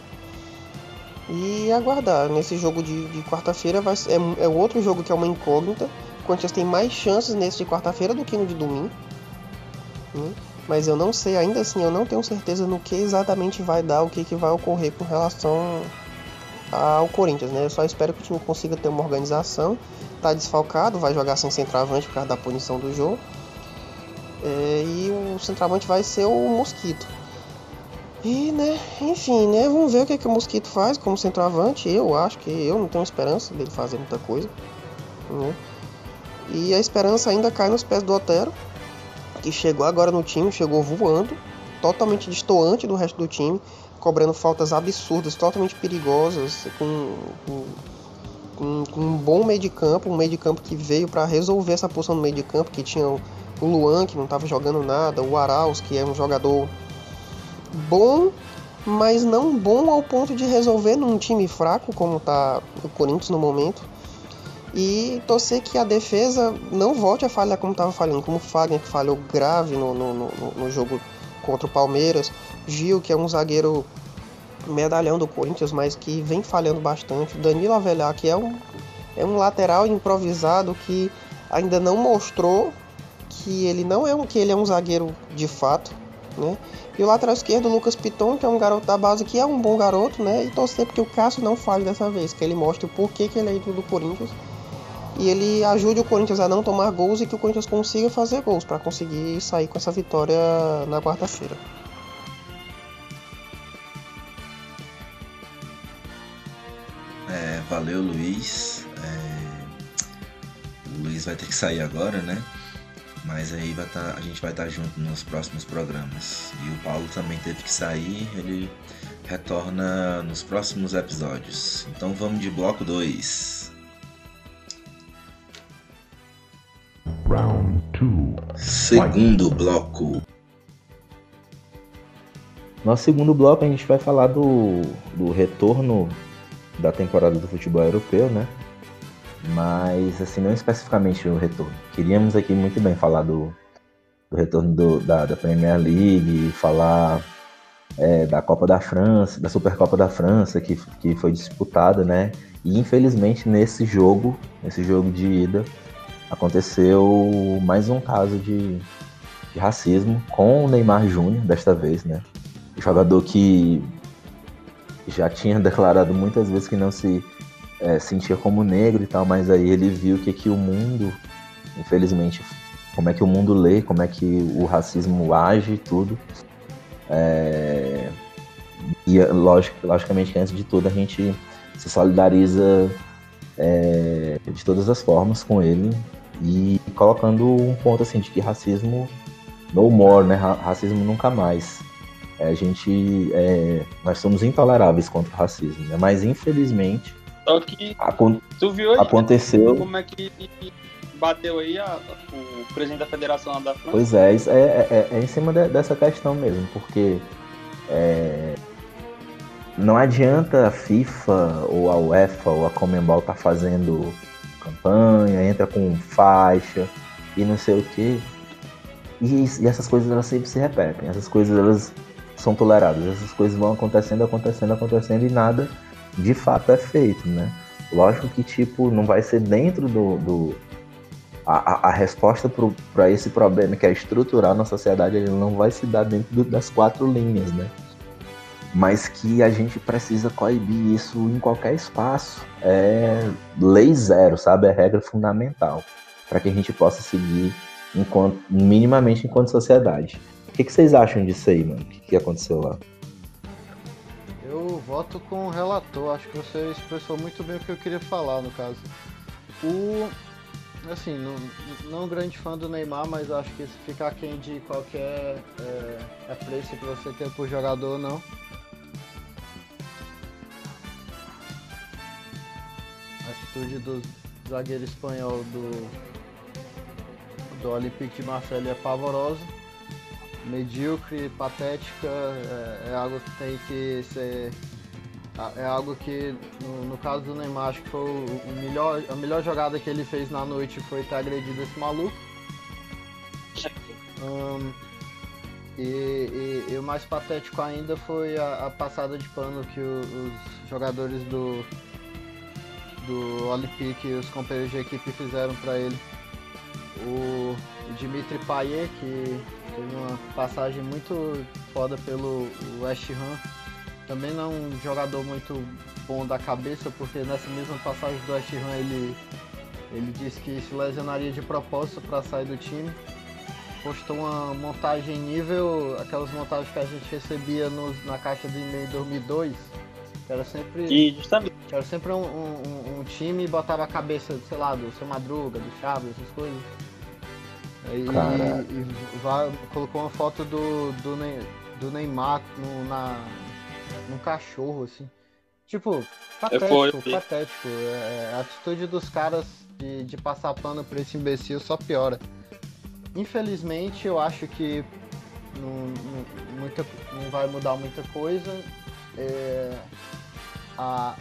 E: E aguardar. Nesse jogo de, de quarta-feira é, é outro jogo que é uma incógnita. O Corinthians tem mais chances nesse de quarta-feira do que no de domingo. Né? mas eu não sei, ainda assim, eu não tenho certeza no que exatamente vai dar, o que, que vai ocorrer com relação ao Corinthians, né? Eu só espero que o time consiga ter uma organização. Tá desfalcado, vai jogar sem centroavante por causa da punição do jogo. É, e o centroavante vai ser o Mosquito. E, né, enfim, né, vamos ver o que, que o Mosquito faz como centroavante. Eu acho que eu não tenho esperança dele fazer muita coisa. Né? E a esperança ainda cai nos pés do Otero, que chegou agora no time, chegou voando, totalmente distoante do resto do time, cobrando faltas absurdas, totalmente perigosas, com, com, com um bom meio de campo, um meio de campo que veio para resolver essa posição no meio de campo, que tinha o Luan, que não estava jogando nada, o Arauz, que é um jogador bom, mas não bom ao ponto de resolver num time fraco, como está o Corinthians no momento. E torcer que a defesa não volte a falhar como estava falhando, como o Fagner que falhou grave no, no, no, no jogo contra o Palmeiras, Gil, que é um zagueiro medalhão do Corinthians, mas que vem falhando bastante, Danilo Avelar, que é um, é um lateral improvisado que ainda não mostrou que ele não é um que ele é um zagueiro de fato, né? E o lateral esquerdo, Lucas Piton, que é um garoto da base que é um bom garoto, né? E torcer porque o Cássio não falhe dessa vez, que ele mostre o porquê que ele é ídolo do Corinthians. E ele ajude o Corinthians a não tomar gols e que o Corinthians consiga fazer gols para conseguir sair com essa vitória na quarta-feira.
A: É, valeu, Luiz. É... O Luiz vai ter que sair agora, né? Mas aí vai tá, a gente vai estar tá junto nos próximos programas. E o Paulo também teve que sair, ele retorna nos próximos episódios. Então vamos de bloco 2. Round 2. Segundo bloco. No segundo bloco a gente vai falar do, do retorno da temporada do futebol europeu, né? Mas assim, não especificamente o retorno. Queríamos aqui muito bem falar do, do retorno do, da, da, Premier League, falar é, da Copa da França, da Supercopa da França, que, que foi disputada, né? E infelizmente nesse jogo, nesse jogo de ida, aconteceu mais um caso de, de racismo com o Neymar Júnior, desta vez, né? O jogador que já tinha declarado muitas vezes que não se é, sentia como negro e tal, mas aí ele viu que, que o mundo, infelizmente, como é que o mundo lê, como é que o racismo age e tudo. É, e lógico, logicamente antes de tudo a gente se solidariza é, de todas as formas com ele e colocando um ponto assim de que racismo no more, né? Racismo nunca mais. É, a gente, é, nós somos intoleráveis contra o racismo, né? mas infelizmente
C: só que
A: Acon
C: tu viu aí
A: aconteceu.
C: como é que bateu aí a, o presidente da federação da França?
A: Pois é, é, é, é em cima de, dessa questão mesmo, porque é, não adianta a FIFA ou a UEFA ou a Comembol tá fazendo campanha, entra com faixa e não sei o que. E, e, essas coisas elas sempre se repetem, essas coisas elas são toleradas, essas coisas vão acontecendo, acontecendo, acontecendo e nada de fato é feito, né? Lógico que, tipo, não vai ser dentro do. do a, a, resposta para esse problema que é estrutural na sociedade, ele não vai se dar dentro do, das quatro linhas, né? Mas que a gente precisa coibir isso em qualquer espaço. É lei zero, sabe? É regra fundamental para que a gente possa seguir enquanto, minimamente enquanto sociedade. O que, que vocês acham disso aí, mano? O que, que aconteceu lá?
B: Eu voto com o relator, acho que você expressou muito bem o que eu queria falar no caso. O. Assim, não, não grande fã do Neymar, mas acho que ficar quem de qualquer é, apreço que você tem por jogador não. A atitude do zagueiro espanhol do, do Olympique de Marseille é pavorosa medíocre, patética, é, é, algo que tem que ser. É algo que, no, no caso do Neymar, acho que foi o, melhor, a melhor jogada que ele fez na noite foi ter agredido esse maluco. Um, e, e, e, o mais patético ainda foi a, a passada de pano que o, os jogadores do, do Olympique e os companheiros de equipe fizeram para ele. O Dimitri Payet, que teve uma passagem muito foda pelo West Ham. Também não é um jogador muito bom da cabeça, porque nessa mesma passagem do West Ham ele, ele disse que se lesionaria de propósito para sair do time. Postou uma montagem nível, aquelas montagens que a gente recebia nos, na caixa do e-mail em 2002, que era sempre,
C: E justamente.
B: era sempre um, um, um time e botava a cabeça, sei lá, do seu Madruga, do Chaves, essas coisas. E,
A: Caraca.
B: e vai- colocou uma foto do, do, Ney- do Neymar no, na, num cachorro, assim. Tipo, patético,
C: foi, eu vi.
B: patético. É, a atitude dos caras de, de passar pano pra esse imbecil só piora. Infelizmente, eu acho que não, não- muita, não vai mudar muita coisa. É, a,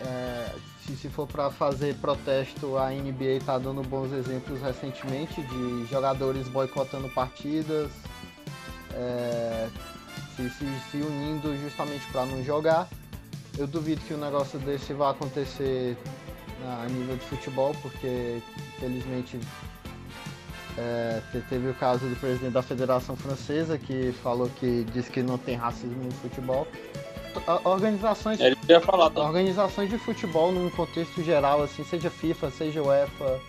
B: é, se, se for para fazer protesto, a NBA está dando bons exemplos recentemente de jogadores boicotando partidas, é, se, se, se unindo justamente para não jogar. Eu duvido que um negócio desse vá acontecer a nível de futebol, porque infelizmente é, te- teve o caso do presidente da Federação Francesa que falou que disse que não tem racismo no futebol. Organizações
C: Ele ia falar, tá?
B: organizações de futebol num contexto geral, assim, seja FIFA, seja UEFA,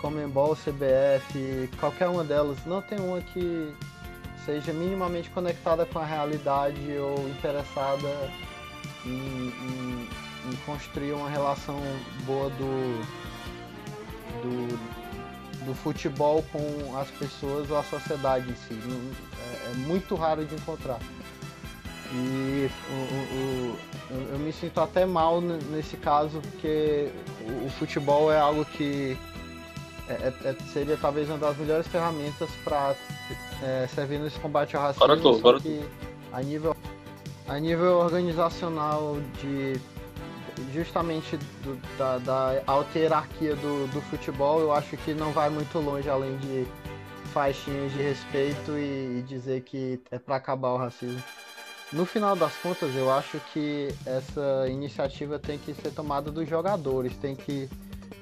B: Comembol, CBF, qualquer uma delas, não tem uma que seja minimamente conectada com a realidade ou interessada em, em- em construir uma relação boa do, do, do futebol com as pessoas ou a sociedade em si. É, é muito raro de encontrar. E o- o- o- eu, me sinto até mal nesse caso, porque o, futebol é algo que é- é- é- seria talvez uma das melhores ferramentas para servir nesse combate ao racismo. Só
C: agora eu
B: que a nível, a nível organizacional de justamente do- da, da alta hierarquia do, do futebol, eu acho que não vai muito longe além de faixinhas de respeito e, e dizer que é para acabar o racismo. No final das contas, eu acho que essa iniciativa tem que ser tomada dos jogadores, tem que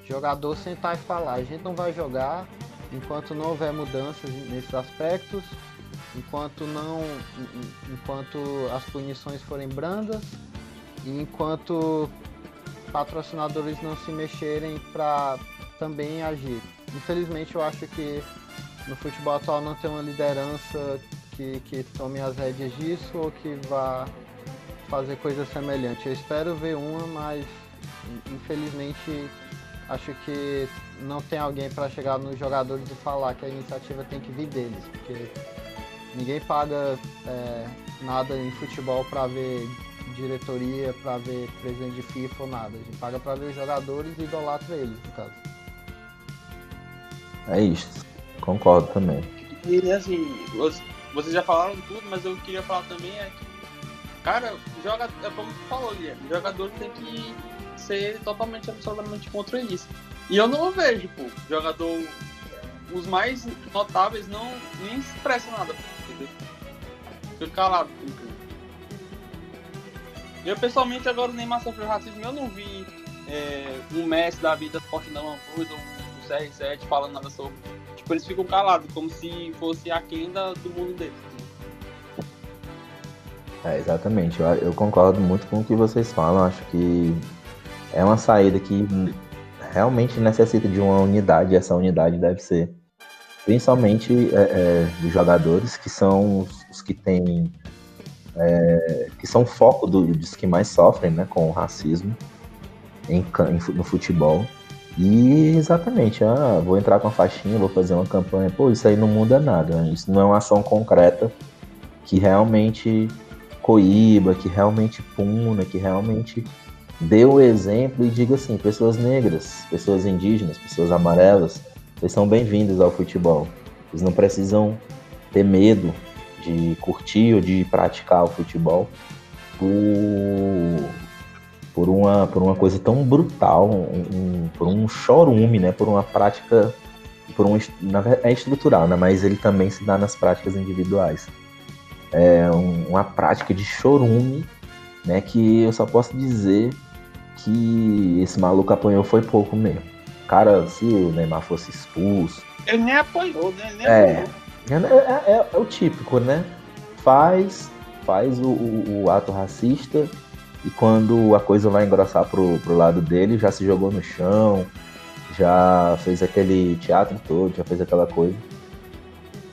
B: jogador sentar e falar, a gente não vai jogar enquanto não houver mudanças nesses aspectos, enquanto não enquanto as punições forem brandas e enquanto patrocinadores não se mexerem para também agir. Infelizmente, eu acho que no futebol atual não tem uma liderança que, que tome as rédeas disso ou que vá fazer coisa semelhante. Eu espero ver uma, mas infelizmente acho que não tem alguém para chegar nos jogadores e falar que a iniciativa tem que vir deles, porque ninguém paga é, nada em futebol para ver diretoria, para ver presidente de FIFA ou nada. A gente paga para ver os jogadores e idolatra eles, no caso.
A: É isso. Concordo também.
C: E assim, vocês- já falaram tudo, mas eu queria falar também é que, cara, joga, é como tu falou, Guilherme, o jogador tem que ser totalmente, absolutamente contra isso. E eu não vejo, pô, jogador, os mais notáveis não nem expressam nada, entendeu? Fica calado. entendeu? Eu pessoalmente agora o Neymar sofreu racismo, eu não vi é, um Messi da vida postando uma coisa, um CR7 falando nada sobre. Tipo, eles ficam calados, como se fosse a quenda do mundo deles.
A: É, exatamente. Eu, eu concordo muito com o que vocês falam. Acho que é uma saída que realmente necessita de uma unidade. E essa unidade deve ser principalmente é, é, dos jogadores que são os, os que têm é, que são foco do- dos que mais sofrem né, com o racismo em, em no futebol. E exatamente, ah, vou entrar com a faixinha, vou fazer uma campanha. Pô, isso aí não muda nada. Isso não é uma ação concreta que realmente coíba, que realmente puna, que realmente dê o exemplo e diga assim, pessoas negras, pessoas indígenas, pessoas amarelas, vocês são bem-vindos ao futebol. Vocês não precisam ter medo de curtir ou de praticar o futebol por, uma, por uma coisa tão brutal, um- um- por um chorume, né? Por uma prática, por um, é estrutural, né? Mas ele também se dá nas práticas individuais. É um- uma prática de chorume, né? Que eu só posso dizer que esse maluco apanhou foi pouco mesmo. Cara, se o Neymar fosse expulso,
C: Ele nem apoiou, né? Nem
A: É.
C: apoiou.
A: É, é- é o típico, né? Faz, faz o, o- o ato racista e quando a coisa vai engrossar pro, pro lado dele, já se jogou no chão, já fez aquele teatro todo, já fez aquela coisa.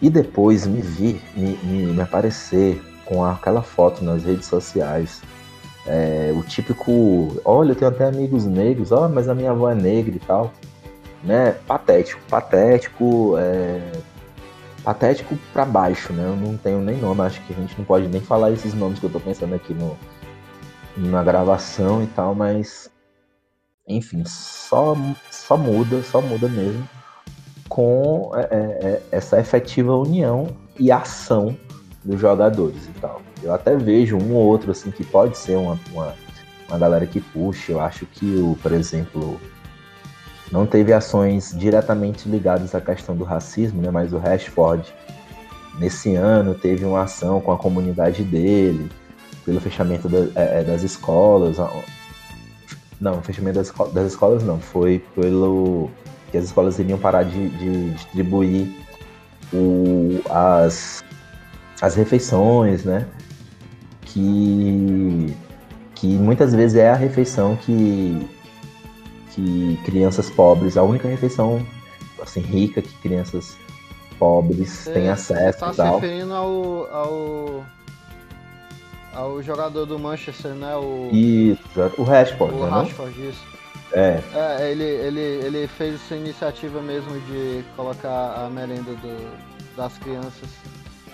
A: E depois me vir, me, me, me aparecer com aquela foto nas redes sociais. É, o típico, olha, eu tenho até amigos negros, ó, mas a minha avó é negra e tal. Né? Patético, patético, é, patético pra baixo, né? Eu não tenho nem nome, acho que a gente não pode nem falar esses nomes que eu tô pensando aqui no, na gravação e tal, mas enfim, só, só muda, só muda mesmo com é, é, é, essa efetiva união e ação dos jogadores e tal. Eu até vejo um ou outro assim que pode ser uma, uma, uma galera que puxa. Eu acho que o, por exemplo, não teve ações diretamente ligadas à questão do racismo, né? Mas o Rashford nesse ano teve uma ação com a comunidade dele pelo fechamento da- é, é, das escolas. Não, fechamento das, esco- das escolas não, foi pelo que as escolas iriam parar de, de distribuir o, as, as refeições, né? Que, que muitas vezes é a refeição que, que crianças pobres, a única refeição assim, rica que crianças pobres têm acesso
B: tá
A: e
B: se referindo ao, ao. Ao jogador do Manchester, né? O,
A: Isso, o Rashford,
B: o
A: né?
B: Rashford, isso.
A: É,
B: É, ele, ele, ele fez essa iniciativa mesmo de colocar a merenda do- das crianças.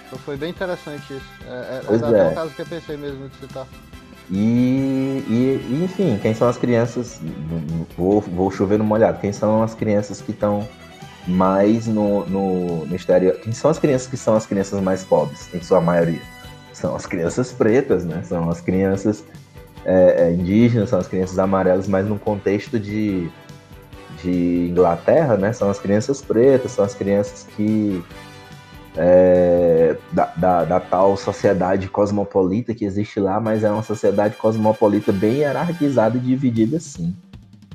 B: Então foi bem interessante isso. É, é,
A: Pois
B: até
A: é.
B: um caso que eu pensei mesmo de citar.
A: E, e- e, enfim, quem são as crianças? Vou, vou chover no molhado. Quem são as crianças que estão mais no, no, no exterior? Quem são as crianças que são as crianças mais pobres, em sua maioria? São as crianças pretas, né? São as crianças é, é, indígenas, são as crianças amarelas, mas num contexto de, de Inglaterra, né? São as crianças pretas, são as crianças que é, da, da, da tal sociedade cosmopolita que existe lá, mas é uma sociedade cosmopolita bem hierarquizada e dividida sim.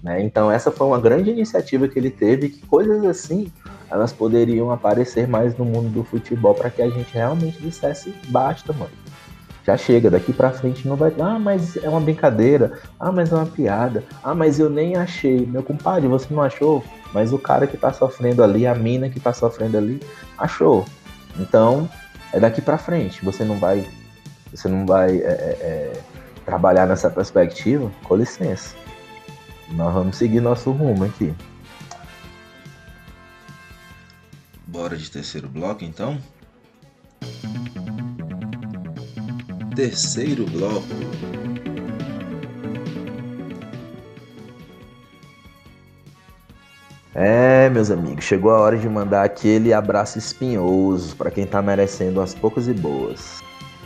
A: Né? Então essa foi uma grande iniciativa que ele teve, que coisas assim elas poderiam aparecer mais no mundo do futebol para que a gente realmente dissesse basta, mano. Já chega, daqui pra frente não vai. Ah, mas é uma brincadeira. Ah, mas é uma piada. Ah, mas eu nem achei. Meu compadre, você não achou? Mas o cara que tá sofrendo ali, a mina que tá sofrendo ali, achou. Então, é daqui pra frente. Você não vai. Você não vai é, é, é, trabalhar nessa perspectiva? Com licença. Nós vamos seguir nosso rumo aqui.
F: Bora de terceiro bloco então? Terceiro bloco.
A: É, meus amigos, chegou a hora de mandar aquele abraço espinhoso para quem tá merecendo as poucas e boas.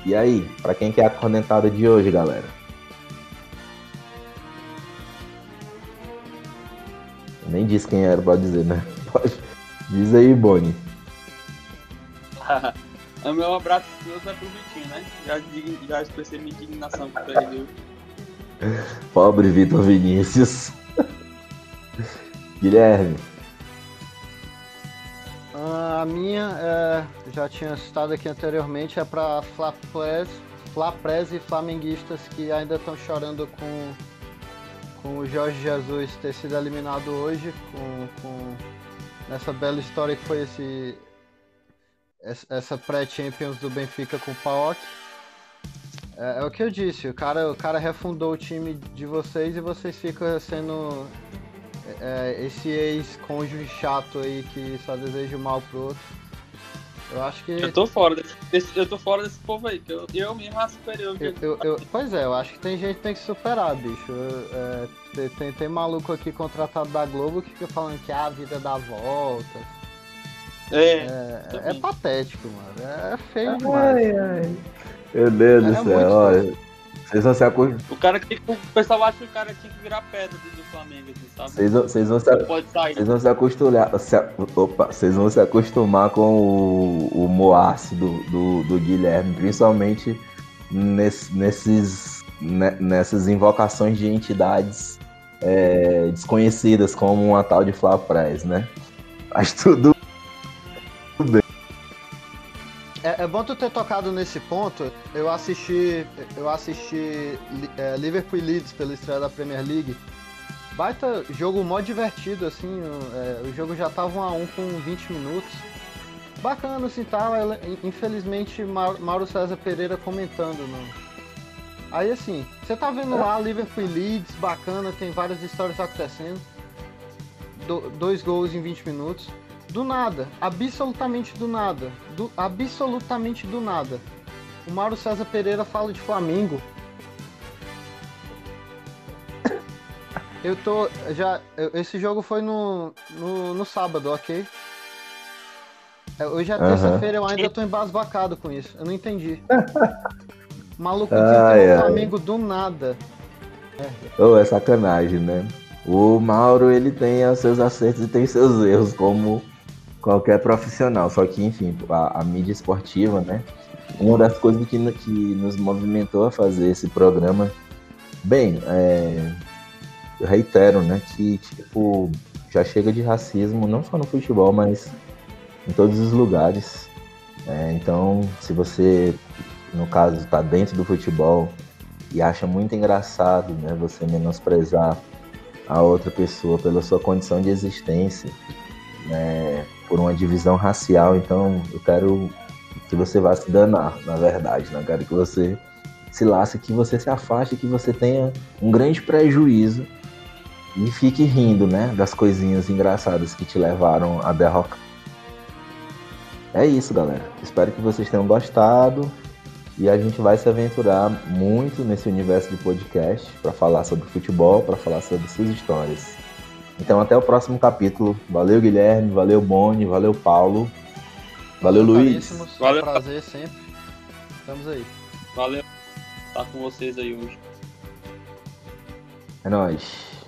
A: E aí, para quem que é a cornetada de hoje, galera? Nem disse quem era, pode dizer, né? Pode. Diz aí, Boni.
C: o meu abraço espinhoso é pro Vitinho, né? Já, já expressei minha indignação com ele.
A: Pobre Vitor Vinícius. Guilherme.
B: Ah, a minha, é, já tinha citado aqui anteriormente, é para Flapres, Flapres e flamenguistas que ainda estão chorando com, com o Jorge Jesus ter sido eliminado hoje, com, com nessa bela história que foi esse essa- pré-Champions do Benfica com o Paok. É, é o que eu disse, o cara, o cara refundou o time de vocês e vocês ficam sendo é, esse ex-cônjuge chato aí que só deseja o mal pro outro. Eu acho que.
C: Eu tô fora desse, eu tô fora desse povo aí, que eu, eu acho superior.
B: Eu, eu- eu- pois é, eu acho que tem gente que tem que superar, bicho. É, tem, tem, tem maluco aqui contratado da Globo que fica falando que ah, a vida dá volta.
C: É,
B: É, é patético, mano. É feio demais.
A: Ai, ai. Meu Deus do
B: muito
A: céu, olha. Vocês vão se acostumar.
C: o cara que o pessoal acha que o cara tinha que virar pedra do Flamengo, assim, sabe?
A: Vocês vão, vocês vão se, vocês vão se acostumar. se a- opa, vocês vão se acostumar com o, o Moace do, do, do Guilherme, principalmente nesse- nesses, ne- nessas invocações de entidades é, desconhecidas, como uma tal de Flá Price, né? Mas tudo
B: bem. É, bom tu ter tocado nesse ponto. Eu assisti, eu assisti é, Liverpool e Leeds pela estreia da Premier League. Baita jogo mó divertido, assim. O, é, o jogo já tava 1 a 1 com 20 minutos. Bacana, assim, tava. Infelizmente, Mauro César Pereira comentando no, Aí, assim, você tá vendo lá Liverpool e Leeds, bacana, tem várias histórias acontecendo. Do, dois gols em 20 minutos. Do nada, absolutamente do nada, do, absolutamente do nada. O Mauro César Pereira fala de Flamengo. Eu tô. Já. Esse jogo foi no, no, no sábado, ok? É, hoje é terça-feira, eu ainda tô embasbacado com isso. Eu não entendi. O maluco ah, é. o Flamengo do nada.
A: É. Oh, é sacanagem, né? O Mauro, ele tem os seus acertos e tem seus erros, como qualquer profissional. Só que, enfim, a, a mídia esportiva, né? Uma das coisas que, que nos movimentou a fazer esse programa. Bem, é, eu reitero, né, que, tipo, já chega de racismo, não só no futebol, mas em todos os lugares. É, então, se você, no caso, está dentro do futebol e acha muito engraçado, né, você menosprezar a outra pessoa pela sua condição de existência, né, por uma divisão racial, então eu quero que você vá se danar, na verdade, né? Quero que você se lasque, que você se afaste, que você tenha um grande prejuízo e fique rindo, né? Das coisinhas engraçadas que te levaram a derrocar. É isso, galera. Espero que vocês tenham gostado e a gente vai se aventurar muito nesse universo de podcast para falar sobre futebol, para falar sobre suas histórias. Então até o próximo capítulo. Valeu, Guilherme, valeu, Boni, valeu, Paulo. Valeu, Luiz.
B: Valeu. Prazer sempre. Estamos aí.
C: Valeu. Tá com vocês aí hoje.
A: É nóis.